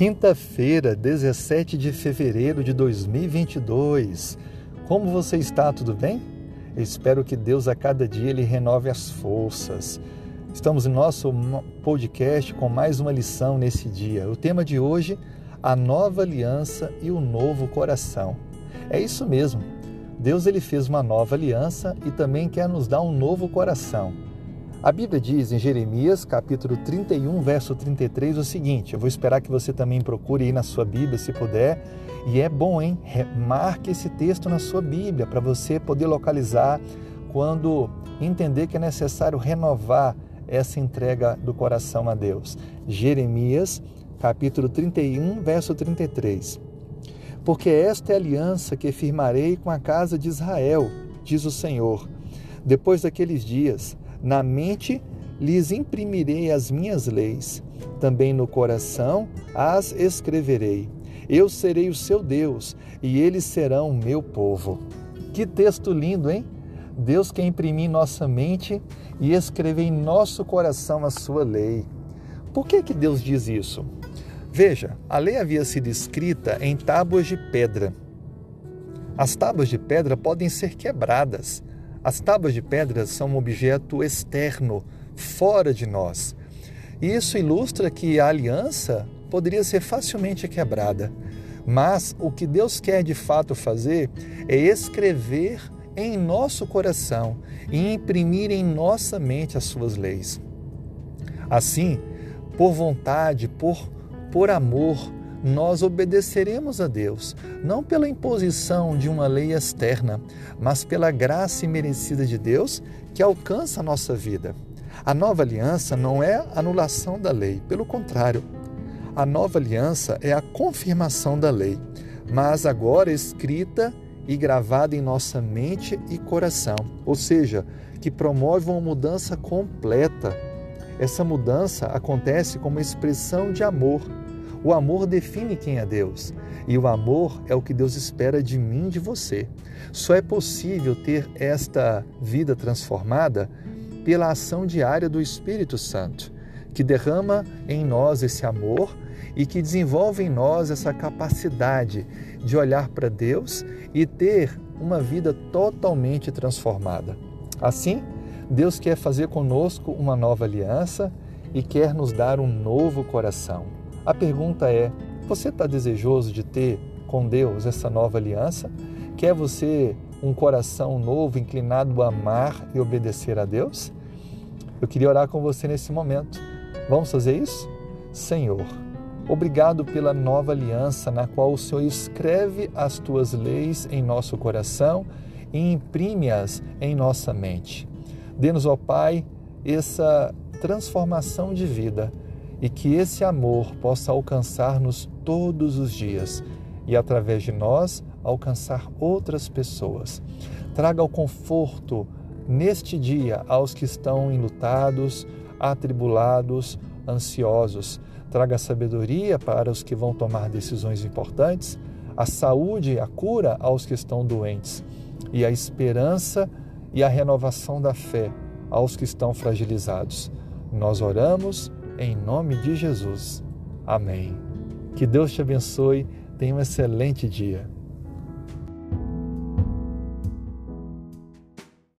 Quinta-feira, 17 de fevereiro de 2022. Como você está? Tudo bem? Espero que Deus a cada dia lhe renove as forças. Estamos em nosso podcast com mais uma lição nesse dia. O tema de hoje, a nova aliança e o novo coração. É isso mesmo. Deus ele fez uma nova aliança e também quer nos dar um novo coração. A Bíblia diz em Jeremias, capítulo 31, verso 33, o seguinte: eu vou esperar que você também procure aí na sua Bíblia, se puder. E é bom, hein? Marque esse texto na sua Bíblia para você poder localizar quando entender que é necessário renovar essa entrega do coração a Deus. Jeremias, capítulo 31, verso 33. Porque esta é a aliança que firmarei com a casa de Israel, diz o Senhor. Depois daqueles dias, na mente lhes imprimirei as minhas leis, também no coração as escreverei. Eu serei o seu Deus e eles serão o meu povo. Que texto lindo, hein? Deus quer imprimir em nossa mente e escrever em nosso coração a sua lei. Por que, que Deus diz isso? Veja, a lei havia sido escrita em tábuas de pedra. As tábuas de pedra podem ser quebradas, as tábuas de pedra são um objeto externo, fora de nós. Isso ilustra que a aliança poderia ser facilmente quebrada. Mas o que Deus quer de fato fazer é escrever em nosso coração e imprimir em nossa mente as suas leis. Assim, por vontade, por, por amor, nós obedeceremos a Deus, não pela imposição de uma lei externa, mas pela graça imerecida de Deus que alcança a nossa vida. A nova aliança não é anulação da lei, pelo contrário. A nova aliança é a confirmação da lei, mas agora escrita e gravada em nossa mente e coração, ou seja, que promove uma mudança completa. Essa mudança acontece como expressão de amor o amor define quem é Deus. E o amor é o que Deus espera de mim e de você. Só é possível ter esta vida transformada pela ação diária do Espírito Santo, que derrama em nós esse amor e que desenvolve em nós essa capacidade de olhar para Deus e ter uma vida totalmente transformada. Assim, Deus quer fazer conosco uma nova aliança e quer nos dar um novo coração. A pergunta é: você está desejoso de ter com Deus essa nova aliança? Quer você um coração novo, inclinado a amar e obedecer a Deus? Eu queria orar com você nesse momento. Vamos fazer isso? Senhor, obrigado pela nova aliança na qual o Senhor escreve as tuas leis em nosso coração e imprime-as em nossa mente. Dê-nos, ó Pai, essa transformação de vida e que esse amor possa alcançar-nos todos os dias e, através de nós, alcançar outras pessoas. Traga o conforto neste dia aos que estão enlutados, atribulados, ansiosos. Traga sabedoria para os que vão tomar decisões importantes, a saúde, a cura aos que estão doentes e a esperança e a renovação da fé aos que estão fragilizados. Nós oramos em nome de Jesus. Amém. Que Deus te abençoe. Tenha um excelente dia.